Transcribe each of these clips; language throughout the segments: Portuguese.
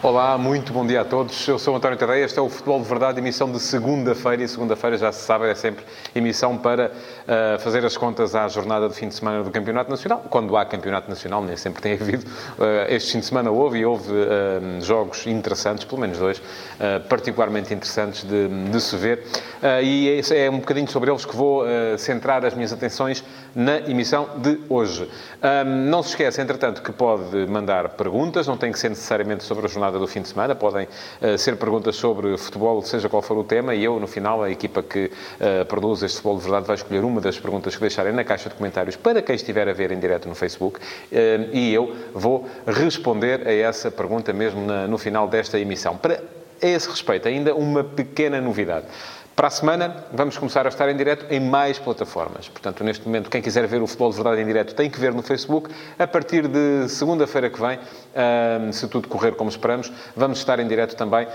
Olá, muito bom dia a todos. Eu sou António Tadeia. Este é o Futebol de Verdade, emissão de segunda-feira. E segunda-feira, já se sabe, é sempre emissão para uh, fazer as contas à jornada de fim de semana do Campeonato Nacional. Quando há Campeonato Nacional, nem sempre tem havido. Uh, este fim de semana houve e houve uh, jogos interessantes, pelo menos dois, particularmente interessantes de, de se ver. e é, é, um bocadinho sobre eles que vou centrar as minhas atenções na emissão de hoje. Não se esqueça, entretanto, que pode mandar perguntas, não tem que ser necessariamente sobre a jornada do fim de semana, podem uh, ser perguntas sobre futebol, seja qual for o tema, e eu, no final, a equipa que uh, produz este futebol de verdade vai escolher uma das perguntas que deixarem na caixa de comentários para quem estiver a ver em direto no Facebook, uh, e eu vou responder a essa pergunta mesmo na, no final desta emissão. Para a esse respeito, ainda uma pequena novidade. Para a semana, vamos começar a estar em direto em mais plataformas. Portanto, neste momento, quem quiser ver o Futebol de Verdade em direto tem que ver no Facebook. A partir de segunda-feira que vem, se tudo correr como esperamos, vamos estar em direto também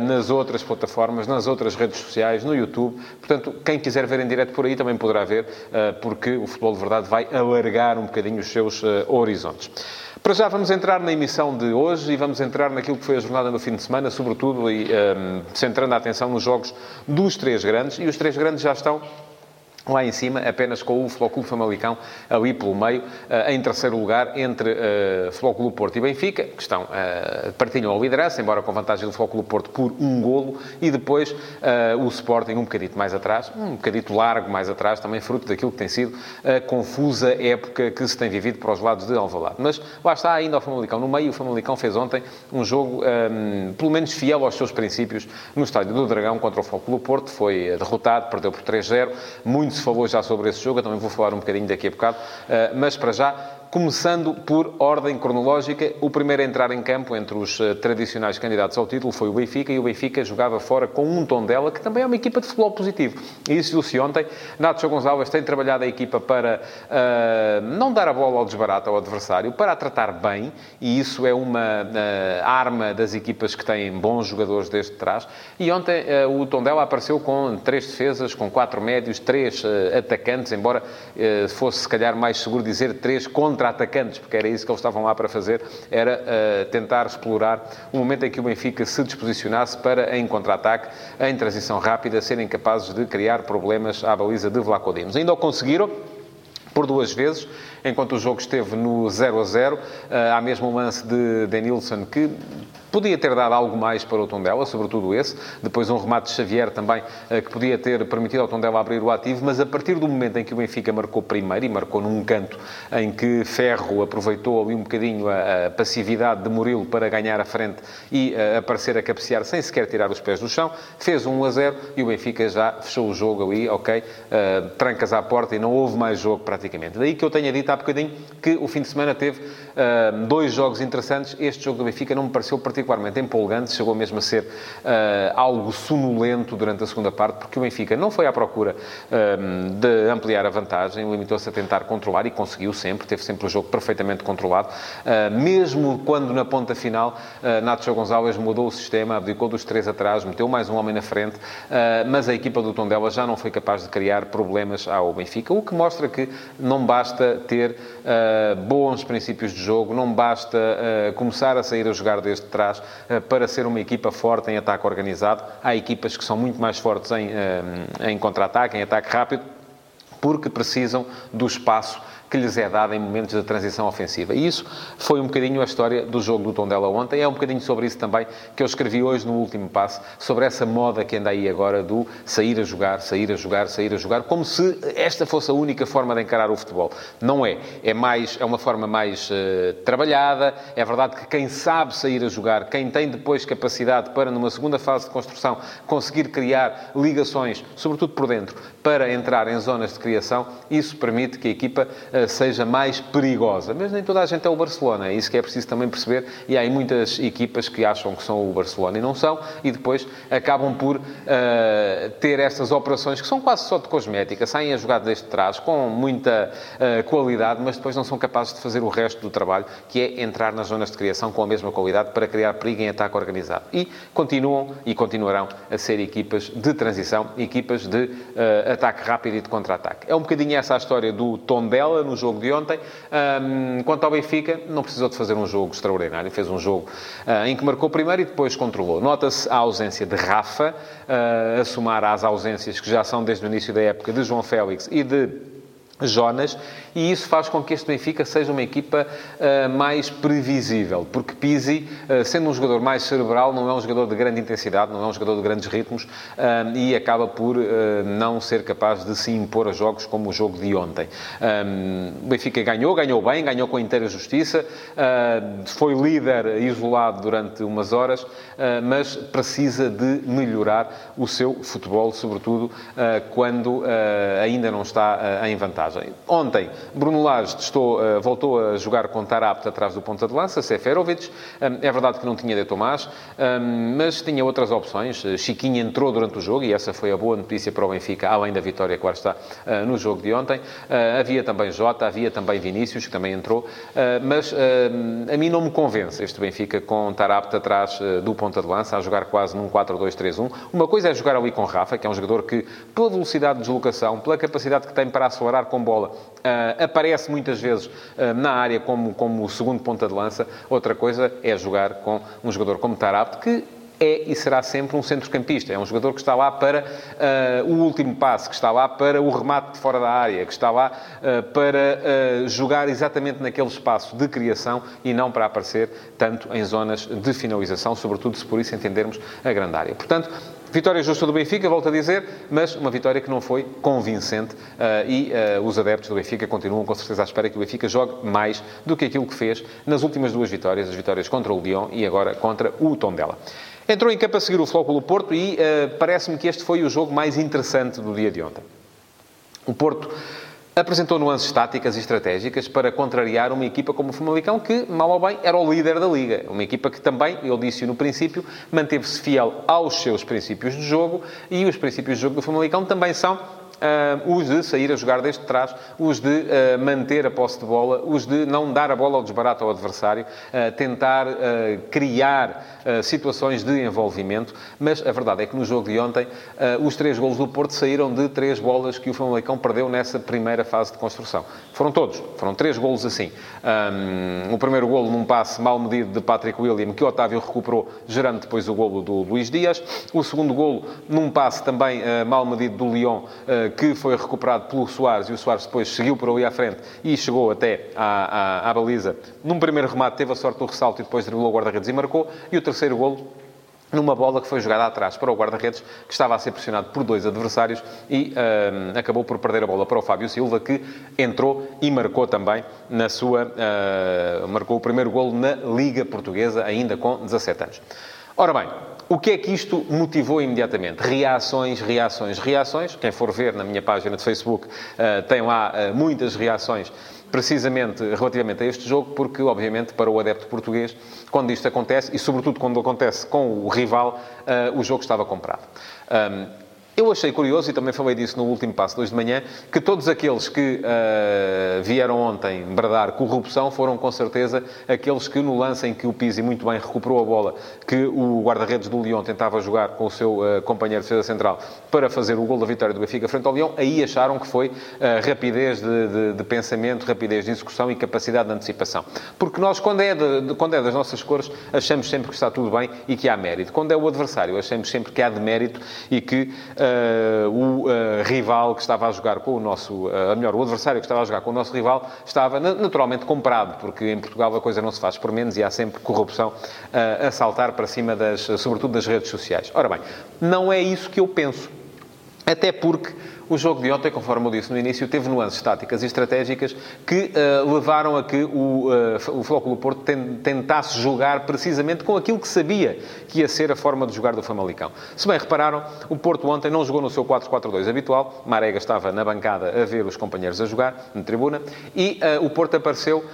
nas outras plataformas, nas outras redes sociais, no YouTube. Portanto, quem quiser ver em direto por aí também poderá ver, porque o Futebol de Verdade vai alargar um bocadinho os seus horizontes. Para já vamos entrar na emissão de hoje e vamos entrar naquilo que foi a jornada no fim de semana, sobretudo e, um, centrando a atenção nos jogos dos três grandes. E os três grandes já estão lá em cima, apenas com o Clube Famalicão ali pelo meio, eh, em terceiro lugar, entre uh, Clube Porto e Benfica, que estão, uh, partilham a liderança, embora com vantagem do Clube Porto por um golo, e depois uh, o Sporting um bocadito mais atrás, um bocadito largo mais atrás, também fruto daquilo que tem sido a confusa época que se tem vivido para os lados de Alvalade. Mas lá está ainda o Famalicão no meio, o Famalicão fez ontem um jogo, um, ehm, pelo menos fiel aos seus princípios, no estádio do Dragão contra o Clube Porto, foi derrotado, perdeu por 3-0, muito se falou já sobre esse jogo, eu também vou falar um bocadinho daqui a bocado, eh, mas para já começando por ordem cronológica. O primeiro a entrar em campo entre os uh, tradicionais candidatos ao título foi o Benfica, e o Benfica jogava fora com um Tondela, que também é uma equipa de futebol positivo. E isso viu-se ontem. Nacho Gonçalves tem trabalhado a equipa para uh, não dar a bola ao desbarato ao adversário, para a tratar bem, e isso é uma uh, arma das equipas que têm bons jogadores desde trás. E ontem o Tondela apareceu com três defesas, com quatro médios, três atacantes, embora fosse se calhar mais seguro dizer três contra contra-atacantes, porque era isso que eles estavam lá para fazer, era uh, tentar explorar o momento em que o Benfica se disposicionasse para, em contra-ataque, em transição rápida, serem capazes de criar problemas à baliza de Vlaco Dimos. Ainda o conseguiram, por duas vezes, enquanto o jogo esteve no 0 a 0. Eh, há mesmo um lance de Denilson que Podia ter dado algo mais para o Tondela, sobretudo esse. Depois um remate de Xavier também, eh, que podia ter permitido ao Tondela abrir o ativo, mas a partir do momento em que o Benfica marcou primeiro, e marcou num canto em que Ferro aproveitou ali um bocadinho a, passividade de Murilo para ganhar a frente e uh, aparecer a cabecear sem sequer tirar os pés do chão, fez um 1 a 0 e o Benfica já fechou o jogo ali, ok, trancas à porta e não houve mais jogo praticamente. Daí que eu tenha dito há bocadinho que o fim de semana teve uh, dois jogos interessantes. Este jogo do Benfica não me pareceu particularmente empolgante, chegou mesmo a ser uh, algo sonolento durante a segunda parte, porque o Benfica não foi à procura uh, de ampliar a vantagem, limitou-se a tentar controlar e conseguiu sempre, teve sempre o jogo perfeitamente controlado, mesmo quando na ponta final Nacho Gonzalez mudou o sistema, abdicou dos três atrás, meteu mais um homem na frente, mas a equipa do Tondela já não foi capaz de criar problemas ao Benfica, o que mostra que não basta ter bons princípios de jogo, não basta começar a sair a jogar desde trás, eh, para ser uma equipa forte em ataque organizado. Há equipas que são muito mais fortes em, em contra-ataque, em ataque rápido, porque precisam do espaço que lhes é dada em momentos de transição ofensiva. E isso foi um bocadinho a história do jogo do Tondela ontem. É um bocadinho sobre isso também que eu escrevi hoje no último passo, sobre essa moda que anda aí agora do sair a jogar, sair a jogar, sair a jogar, como se esta fosse a única forma de encarar o futebol. Não é. É, mais, é uma forma mais uh, trabalhada. É verdade que quem sabe sair a jogar, quem tem depois capacidade para, numa segunda fase de construção, conseguir criar ligações, sobretudo por dentro, para entrar em zonas de criação, isso permite que a equipa uh, seja mais perigosa. Mas nem toda a gente é o Barcelona, é isso que é preciso também perceber. E há aí muitas equipas que acham que são o Barcelona e não são, e depois acabam por uh, ter estas operações que são quase só de cosmética, saem a jogar desde trás com muita uh, qualidade, mas depois não são capazes de fazer o resto do trabalho, que é entrar nas zonas de criação com a mesma qualidade para criar perigo em ataque organizado. E continuam e continuarão a ser equipas de transição, equipas de uh, ataque rápido e de contra-ataque. ataque. É um bocadinho essa a história do Tondela no jogo de ontem. Um, quanto ao Benfica, não precisou de fazer um jogo extraordinário. Fez um jogo uh, em que marcou primeiro e depois controlou. Nota-se a ausência de Rafa, uh, a somar às ausências que já são desde o início da época de João Félix e de Jonas, e isso faz com que este Benfica seja uma equipa uh, mais previsível, porque Pizzi, uh, sendo um jogador mais cerebral, não é um jogador de grande intensidade, não é um jogador de grandes ritmos, uh, e acaba por não ser capaz de se impor a jogos como o jogo de ontem. Um, o Benfica ganhou, ganhou bem, ganhou com inteira justiça, foi líder isolado durante umas horas, mas precisa de melhorar o seu futebol, sobretudo quando ainda não está em vantagem. Ontem, Bruno Lage testou, eh, voltou a jogar com Tarapte atrás do ponta de lança, Seferovic. É verdade que não tinha De Tomás, mas tinha outras opções. Eh, Chiquinho entrou durante o jogo e essa foi a boa notícia para o Benfica, além da vitória que lá está eh, no jogo de ontem. Havia também Jota, havia também Vinícius, que também entrou, mas a mim não me convence este Benfica com Tarapte atrás do ponta de lança, a jogar quase num 4-2-3-1. Uma coisa é jogar ali com Rafa, que é um jogador que, pela velocidade de deslocação, pela capacidade que tem para acelerar com bola, uh, aparece muitas vezes uh, na área como, como o segundo ponta de lança. Outra coisa é jogar com um jogador como Tarapte, que é e será sempre um centrocampista. É um jogador que está lá para uh, o último passe, que está lá para o remate de fora da área, que está lá uh, para uh, jogar exatamente naquele espaço de criação e não para aparecer tanto em zonas de finalização, sobretudo se por isso entendermos a grande área. Portanto, Vitória justa do Benfica, volto a dizer, mas uma vitória que não foi convincente uh, e uh, os adeptos do Benfica continuam com certeza à espera que o Benfica jogue mais do que aquilo que fez nas últimas duas vitórias, as vitórias contra o Lyon e agora contra o Tondela. Entrou em campo a seguir o Flóculo Porto e uh, parece-me que este foi o jogo mais interessante do dia de ontem. O Porto apresentou nuances táticas e estratégicas para contrariar uma equipa como o Famalicão, que, mal ou bem, era o líder da Liga. Uma equipa que também, eu disse no princípio, manteve-se fiel aos seus princípios de jogo e os princípios de jogo do Famalicão também são uh, os de sair a jogar desde trás, os de uh, manter a posse de bola, os de não dar a bola ao desbarato ao adversário, uh, tentar criar situações de envolvimento. Mas a verdade é que no jogo de ontem, os três golos do Porto saíram de três bolas que o Famalicão perdeu nessa primeira fase de construção. Foram todos, foram três golos assim. Um, o primeiro golo num passe mal medido de Patrick William, que Otávio recuperou, gerando depois o golo do Luís Dias. O segundo golo num passe também mal medido do Lyon, que foi recuperado pelo Soares e o Soares depois seguiu por ali à frente e chegou até à, à, à baliza. Num primeiro remate teve a sorte do ressalto e depois driblou o guarda-redes e marcou. E o terceiro golo numa bola que foi jogada atrás para o guarda-redes, que estava a ser pressionado por dois adversários e uh, acabou por perder a bola para o Fábio Silva, que entrou e marcou também na sua... Uh, marcou o primeiro golo na Liga Portuguesa, ainda com 17 anos. Ora bem, o que é que isto motivou imediatamente? Reações, reações, reações. Quem for ver na minha página de Facebook uh, tem lá uh, muitas reações precisamente relativamente a este jogo, porque, obviamente, para o adepto português, quando isto acontece, e sobretudo quando acontece com o rival, uh, o jogo estava comprado. Um, eu achei curioso, e também falei disso no último passo de hoje de manhã, que todos aqueles que uh, vieram ontem bradar corrupção foram, com certeza, aqueles que no lance em que o Pizzi muito bem recuperou a bola, que o guarda-redes do Lyon tentava jogar com o seu uh, companheiro de defesa central para fazer o gol da vitória do Benfica frente ao Lyon, aí acharam que foi uh, rapidez de, de, de, pensamento, rapidez de execução e capacidade de antecipação. Porque nós, quando é, de, quando é das nossas cores, achamos sempre que está tudo bem e que há mérito. Quando é o adversário, achamos sempre que há demérito e que o uh, rival que estava a jogar com o nosso, uh, melhor, o adversário que estava a jogar com o nosso rival estava naturalmente comprado, porque em Portugal a coisa não se faz por menos e há sempre corrupção a saltar para cima das, sobretudo das redes sociais. Ora bem, não é isso que eu penso. Até porque o jogo de ontem, conforme eu disse no início, teve nuances táticas e estratégicas que uh, levaram a que o, uh, o Flóculo Porto tentasse jogar precisamente com aquilo que sabia que ia ser a forma de jogar do Famalicão. Se bem repararam, o Porto ontem não jogou no seu 4-4-2 habitual. Marega estava na bancada a ver os companheiros a jogar, na tribuna, e uh, o Porto apareceu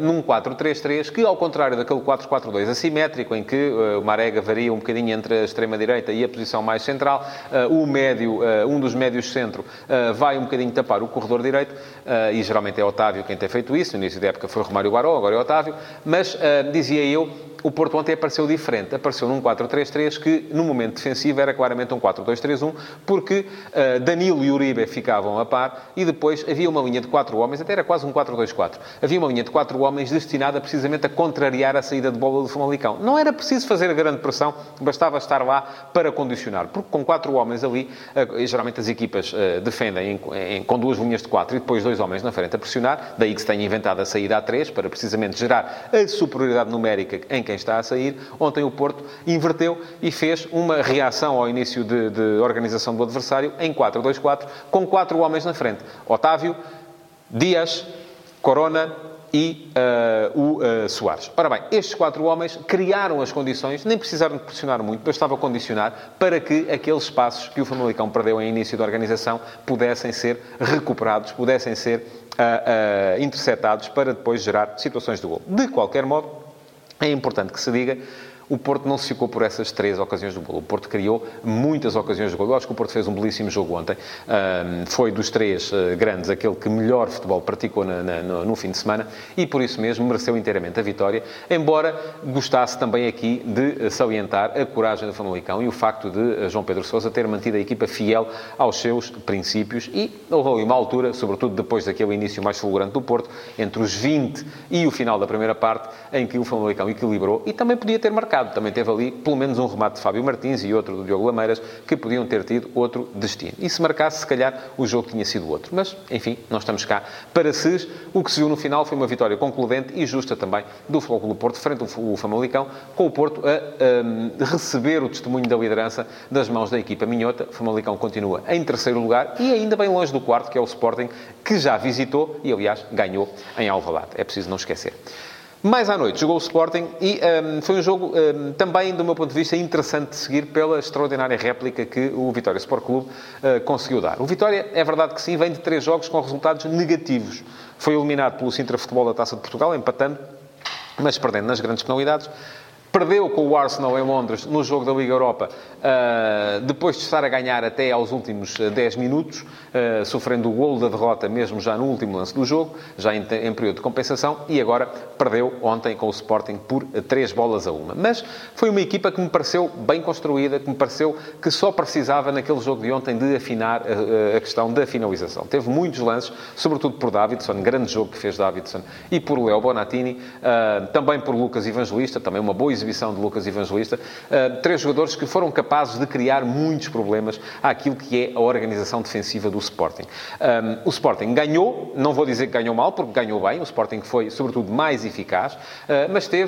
num 4-3-3 que, ao contrário daquele 4-4-2 assimétrico, em que o Marega varia um bocadinho entre a extrema-direita e a posição mais central, o médio, um dos médios centro uh, vai um bocadinho tapar o corredor direito, uh, e geralmente é Otávio quem tem feito isso. No início da época foi Romário Baró, agora é Otávio. Mas, uh, dizia eu, o Porto ontem apareceu diferente. Apareceu num 4-3-3 que, no momento defensivo, era claramente um 4-2-3-1, porque uh, Danilo e Uribe ficavam a par e depois havia uma linha de quatro homens, até era quase um 4-2-4. Havia uma linha de quatro homens destinada precisamente a contrariar a saída de bola do Famalicão. Não era preciso fazer grande pressão, bastava estar lá para condicionar, porque com quatro homens ali, uh, geralmente as equipas uh, defendem em, em, com duas linhas de quatro e depois dois homens na frente a pressionar, daí que se tenha inventado a saída a três, para precisamente gerar a superioridade numérica em quem está a sair. Ontem o Porto inverteu e fez uma reação ao início de, de organização do adversário em 4-2-4, com quatro homens na frente. Otávio, Dias, Corona e uh, o uh, Soares. Ora bem, estes quatro homens criaram as condições, nem precisaram de pressionar muito, bastava condicionar para que aqueles espaços que o Famalicão perdeu em início da organização pudessem ser recuperados, pudessem ser uh, interceptados para depois gerar situações de gol. De qualquer modo, é importante que se diga o Porto não se ficou por essas três ocasiões do gol. O Porto criou muitas ocasiões de gol. Eu acho que o Porto fez um belíssimo jogo ontem. Um, foi dos três uh, grandes aquele que melhor futebol praticou na, na, no, no, fim de semana e por isso mesmo mereceu inteiramente a vitória. Embora gostasse também aqui de salientar a coragem do Famalicão e o facto de uh, João Pedro Sousa ter mantido a equipa fiel aos seus princípios e houve ali uma altura, sobretudo depois daquele início mais fulgurante do Porto, entre os 20 e o final da primeira parte, em que o Famalicão equilibrou e também podia ter marcado mercado. Também teve ali pelo menos um remate de Fábio Martins e outro do Diogo Lameiras que podiam ter tido outro destino. E se marcasse, se calhar, o jogo tinha sido outro. Mas, enfim, nós estamos cá para SES. O que se viu no final foi uma vitória concludente e justa também do Futebol do Porto, frente ao Famalicão, com o Porto a, a, receber o testemunho da liderança das mãos da equipa minhota. O Famalicão continua em terceiro lugar e ainda bem longe do quarto, que é o Sporting, que já visitou e, aliás, ganhou em Alvalade. É preciso não esquecer. Mais à noite jogou o Sporting e um, foi um jogo um, também, do meu ponto de vista, interessante de seguir pela extraordinária réplica que o Vitória Sport Clube uh, conseguiu dar. O Vitória, é verdade que sim, vem de três jogos com resultados negativos. Foi eliminado pelo Sintra Futebol da Taça de Portugal, empatando, mas perdendo nas grandes penalidades. Perdeu com o Arsenal em Londres no jogo da Liga Europa, uh, depois de estar a ganhar até aos últimos 10 minutos, uh, sofrendo o golo da derrota mesmo já no último lance do jogo, já em, período de compensação, e agora perdeu ontem com o Sporting por 3 bolas a uma. Mas foi uma equipa que me pareceu bem construída, que me pareceu que só precisava naquele jogo de ontem de afinar a, questão da finalização. Teve muitos lances, sobretudo por Davidson, grande jogo que fez Davidson, e por Leo Bonatini, também por Lucas Evangelista, também uma boa exibição de Lucas Evangelista, uh, três jogadores que foram capazes de criar muitos problemas àquilo que é a organização defensiva do Sporting. Um, o Sporting ganhou, não vou dizer que ganhou mal, porque ganhou bem, o Sporting foi, sobretudo, mais eficaz, uh, mas teve,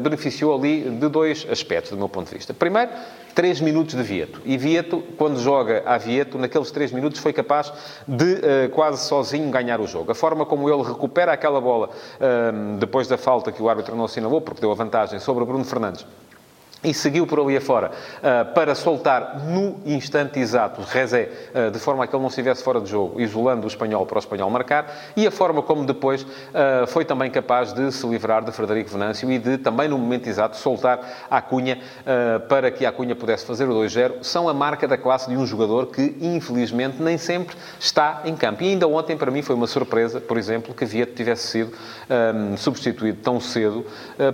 beneficiou ali de dois aspectos, do meu ponto de vista. Primeiro, três minutos de Vieto. E Vieto, quando joga a Vieto, naqueles três minutos foi capaz de uh, quase sozinho ganhar o jogo. A forma como ele recupera aquela bola depois da falta que o árbitro não assinalou, porque deu a vantagem sobre Bruno Fernandes e seguiu por ali afora uh, para soltar no instante exato Rezé, uh, de forma a que ele não estivesse fora de jogo, isolando o espanhol para o espanhol marcar, e a forma como depois uh, foi também capaz de se livrar de Frederico Venâncio e de, também no momento exato, soltar a Cunha para que a Cunha pudesse fazer o 2-0, são a marca da classe de um jogador que, infelizmente, nem sempre está em campo. E ainda ontem, para mim, foi uma surpresa, por exemplo, que Vieto tivesse sido um, substituído tão cedo,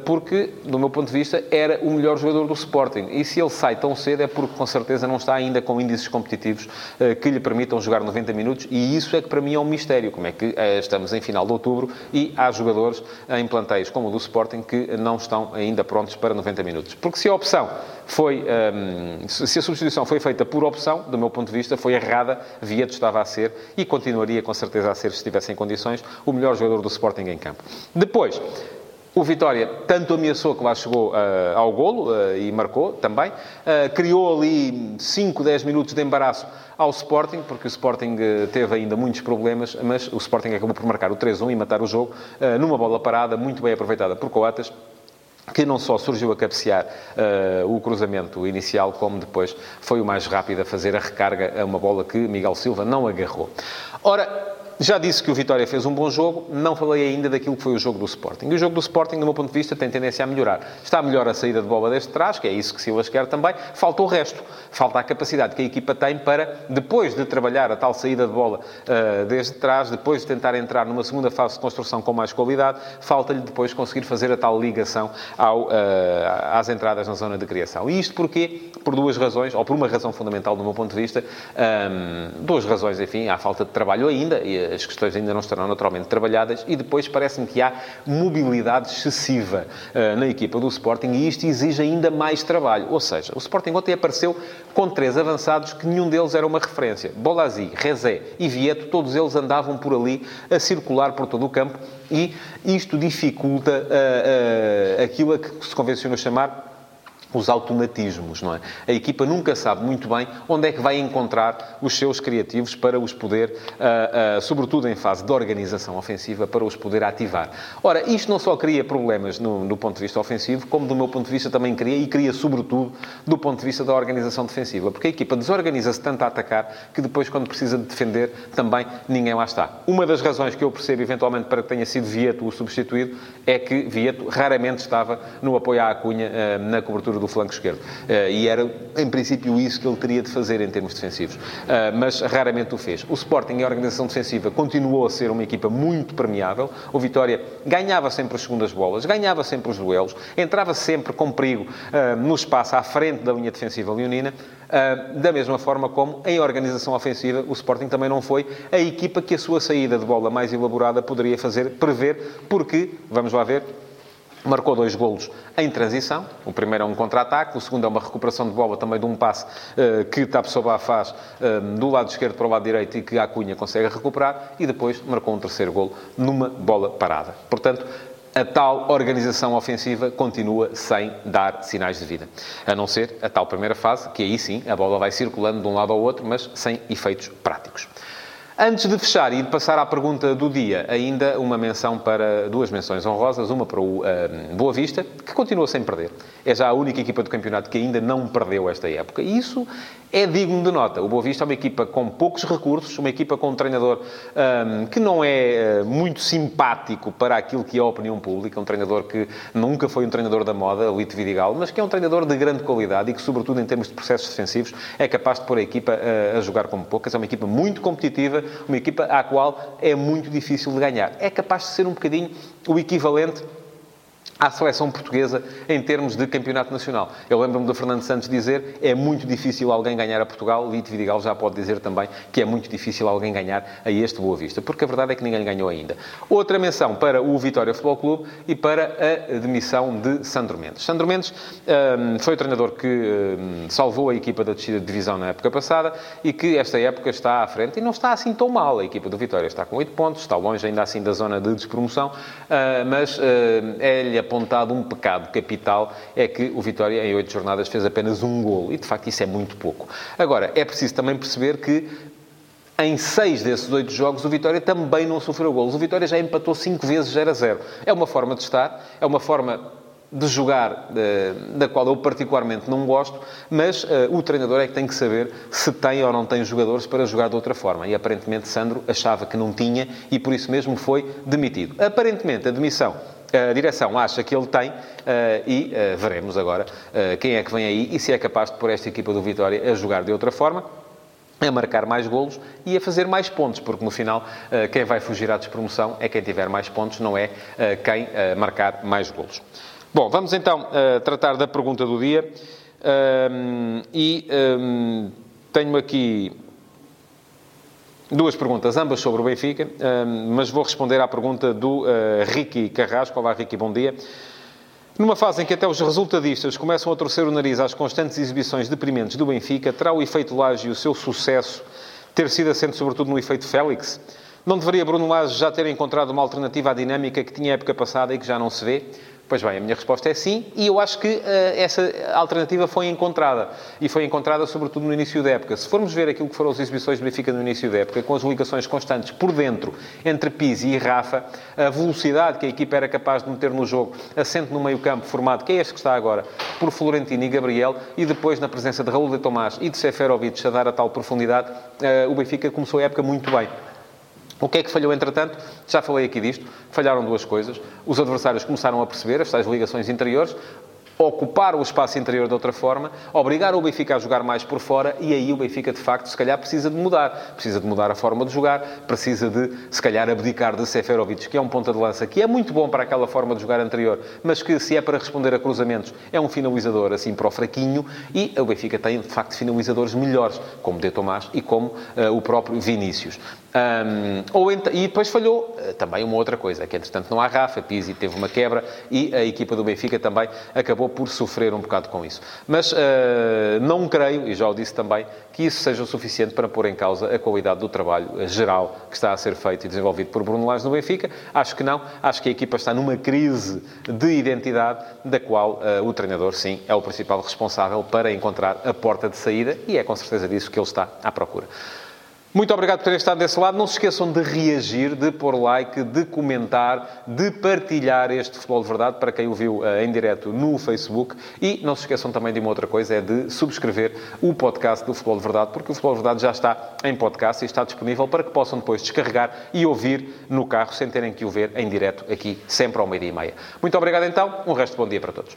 porque, do meu ponto de vista, era o melhor jogador do Sporting. E se ele sai tão cedo é porque, com certeza, não está ainda com índices competitivos uh, que lhe permitam jogar 90 minutos. E isso é que, para mim, é um mistério. Como é que uh, estamos em final de outubro e há jogadores em planteios como o do Sporting que não estão ainda prontos para 90 minutos. Porque se a opção foi... Um, ehm, se a substituição foi feita por opção, do meu ponto de vista, foi errada. Vieto estava a ser e continuaria, com certeza, a ser, se estivesse em condições, o melhor jogador do Sporting em campo. Depois... O Vitória tanto ameaçou que lá chegou uh, ao golo uh, e marcou também. Uh, criou ali 5, 10 minutos de embaraço ao Sporting, porque o Sporting teve ainda muitos problemas, mas o Sporting acabou por marcar o 3-1 e matar o jogo numa bola parada, muito bem aproveitada por Coates que não só surgiu a cabecear uh, o cruzamento inicial, como depois foi o mais rápido a fazer a recarga a uma bola que Miguel Silva não agarrou. Ora, já disse que o Vitória fez um bom jogo, não falei ainda daquilo que foi o jogo do Sporting. E o jogo do Sporting, do meu ponto de vista, tem tendência a melhorar. Está melhor a saída de bola desde trás, que é isso que Silas quer também. Falta o resto. Falta a capacidade que a equipa tem para, depois de trabalhar a tal saída de bola uh, desde trás, depois de tentar entrar numa segunda fase de construção com mais qualidade, falta-lhe depois conseguir fazer a tal ligação ao, uh, às entradas na zona de criação. E isto porquê? Por duas razões, ou por uma razão fundamental do meu ponto de vista. Um, duas razões, enfim, há falta de trabalho ainda, e as questões ainda não estarão naturalmente trabalhadas, e depois parece-me que há mobilidade excessiva uh, na equipa do Sporting, e isto exige ainda mais trabalho. Ou seja, o Sporting ontem apareceu com três avançados que nenhum deles era uma referência. Bolazzi, Rezé e Vieto, todos eles andavam por ali a circular por todo o campo e isto dificulta uh, uh, aquilo a que se convenciona chamar os automatismos, não é? A equipa nunca sabe muito bem onde é que vai encontrar os seus criativos para os poder, uh, uh, sobretudo em fase de organização ofensiva, para os poder ativar. Ora, isto não só cria problemas no, do ponto de vista ofensivo, como do meu ponto de vista também cria, e cria sobretudo do ponto de vista da organização defensiva, porque a equipa desorganiza-se tanto a atacar que depois, quando precisa de defender, também ninguém lá está. Uma das razões que eu percebo, eventualmente, para que tenha sido Vieto o substituído, é que Vieto raramente estava no apoio à Acunha uh, na cobertura do do flanco esquerdo. Eh, e era, em princípio, isso que ele teria de fazer em termos defensivos. Eh, mas raramente o fez. O Sporting, em organização defensiva, continuou a ser uma equipa muito permeável. O Vitória ganhava sempre as segundas bolas, ganhava sempre os duelos, entrava sempre com perigo eh, no espaço à frente da linha defensiva leonina. da mesma forma como, em organização ofensiva, o Sporting também não foi a equipa que a sua saída de bola mais elaborada poderia fazer prever, porque, vamos lá ver, Marcou dois golos em transição. O primeiro é um contra-ataque, o segundo é uma recuperação de bola também de um passe uh, que Tapsoba faz uh, do lado esquerdo para o lado direito e que a Cunha consegue recuperar. E depois marcou um terceiro golo numa bola parada. Portanto, a tal organização ofensiva continua sem dar sinais de vida. A não ser a tal primeira fase, que aí sim a bola vai circulando de um lado ao outro, mas sem efeitos práticos. Antes de fechar e de passar à pergunta do dia, ainda uma menção para duas menções honrosas, uma para o uh, Boa Vista, que continua sem perder. É já a única equipa do campeonato que ainda não perdeu esta época. E isso é digno de nota. O Boa Vista é uma equipa com poucos recursos, uma equipa com um treinador um, que não é uh, muito simpático para aquilo que é a opinião pública, um treinador que nunca foi um treinador da moda, Lito Vidigal, mas que é um treinador de grande qualidade e que, sobretudo em termos de processos defensivos, é capaz de pôr a equipa uh, a jogar como poucas. É uma equipa muito competitiva, uma equipa à qual é muito difícil de ganhar. É capaz de ser um bocadinho o equivalente à seleção portuguesa em termos de campeonato nacional. Eu lembro-me do Fernando Santos dizer é muito difícil alguém ganhar a Portugal. Lito Vidigal já pode dizer também que é muito difícil alguém ganhar a este Boa Vista, porque a verdade é que ninguém ganhou ainda. Outra menção para o Vitória Futebol Clube e para a demissão de Sandro Mendes. Sandro Mendes um, foi o treinador que um, salvou a equipa da descida de divisão na época passada e que esta época está à frente e não está assim tão mal. A equipa do Vitória está com 8 pontos, está longe ainda assim da zona de despromoção, uh, mas uh, é-lhe apontado um pecado capital, é que o Vitória, em oito jornadas, fez apenas um golo. E, de facto, isso é muito pouco. Agora, é preciso também perceber que em seis desses oito jogos, o Vitória também não sofreu golos. O Vitória já empatou cinco vezes 0 a 0. É uma forma de estar, é uma forma de jogar uh, da qual eu particularmente não gosto, mas uh, o treinador é que tem que saber se tem ou não tem jogadores para jogar de outra forma. E aparentemente Sandro achava que não tinha e por isso mesmo foi demitido. Aparentemente a demissão a direção acha que ele tem eh, e eh, veremos agora eh, quem é que vem aí e se é capaz de pôr esta equipa do Vitória a jogar de outra forma a marcar mais golos e a fazer mais pontos, porque no final quem vai fugir à despromoção é quem tiver mais pontos, não é quem marcar mais golos. Bom, vamos então tratar da pergunta do dia e tenho aqui Duas perguntas, ambas sobre o Benfica, mas vou responder à pergunta do eh, Ricky Carrasco. Olá, Ricky, bom dia. Numa fase em que até os resultadistas começam a torcer o nariz às constantes exibições deprimentes do Benfica, terá o efeito Lage e o seu sucesso ter sido assente sobretudo no efeito Félix? Não deveria Bruno Lage já ter encontrado uma alternativa à dinâmica que tinha época passada e que já não se vê? Pois bem, a minha resposta é sim, e eu acho que uh, essa alternativa foi encontrada. E foi encontrada sobretudo no início da época. Se formos ver aquilo que foram as exibições de Benfica no início da época, com as ligações constantes por dentro entre Pizzi e Rafa, a velocidade que a equipa era capaz de meter no jogo, assente no meio-campo formado, que é este que está agora, por Florentino e Gabriel, e depois na presença de Raul de Tomás e de Seferovic a dar a tal profundidade, uh, o Benfica começou a época muito bem. O que é que falhou, entretanto? Já falei aqui disto. Falharam duas coisas. Os adversários começaram a perceber as ligações interiores ocupar o espaço interior de outra forma, obrigar o Benfica a jogar mais por fora e aí o Benfica, de facto, se calhar precisa de mudar. Precisa de mudar a forma de jogar, precisa de, se calhar, abdicar de Seferovic, que é um ponta de lança que é muito bom para aquela forma de jogar anterior, mas que, se é para responder a cruzamentos, é um finalizador, assim, para o fraquinho e o Benfica tem, de facto, finalizadores melhores, como De Tomás e como uh, o próprio Vinícius. Um, ou ent... E depois falhou uh, também uma outra coisa, que entretanto não há Rafa, Pizzi teve uma quebra e a equipa do Benfica também acabou por sofrer um bocado com isso. Mas uh, não creio, e já o disse também, que isso seja o suficiente para pôr em causa a qualidade do trabalho geral que está a ser feito e desenvolvido por Bruno Lage no Benfica. Acho que não. Acho que a equipa está numa crise de identidade da qual uh, o treinador, sim, é o principal responsável para encontrar a porta de saída e é com certeza disso que ele está à procura. Muito obrigado por terem estado desse lado. Não se esqueçam de reagir, de pôr like, de comentar, de partilhar este Futebol de Verdade para quem o viu uh, em direto no Facebook. E não se esqueçam também de uma outra coisa, é de subscrever o podcast do Futebol de Verdade, porque o Futebol de Verdade já está em podcast e está disponível para que possam depois descarregar e ouvir no carro sem terem que o ver em direto aqui, sempre ao meio-dia e meia. Muito obrigado então. Um resto de bom dia para todos.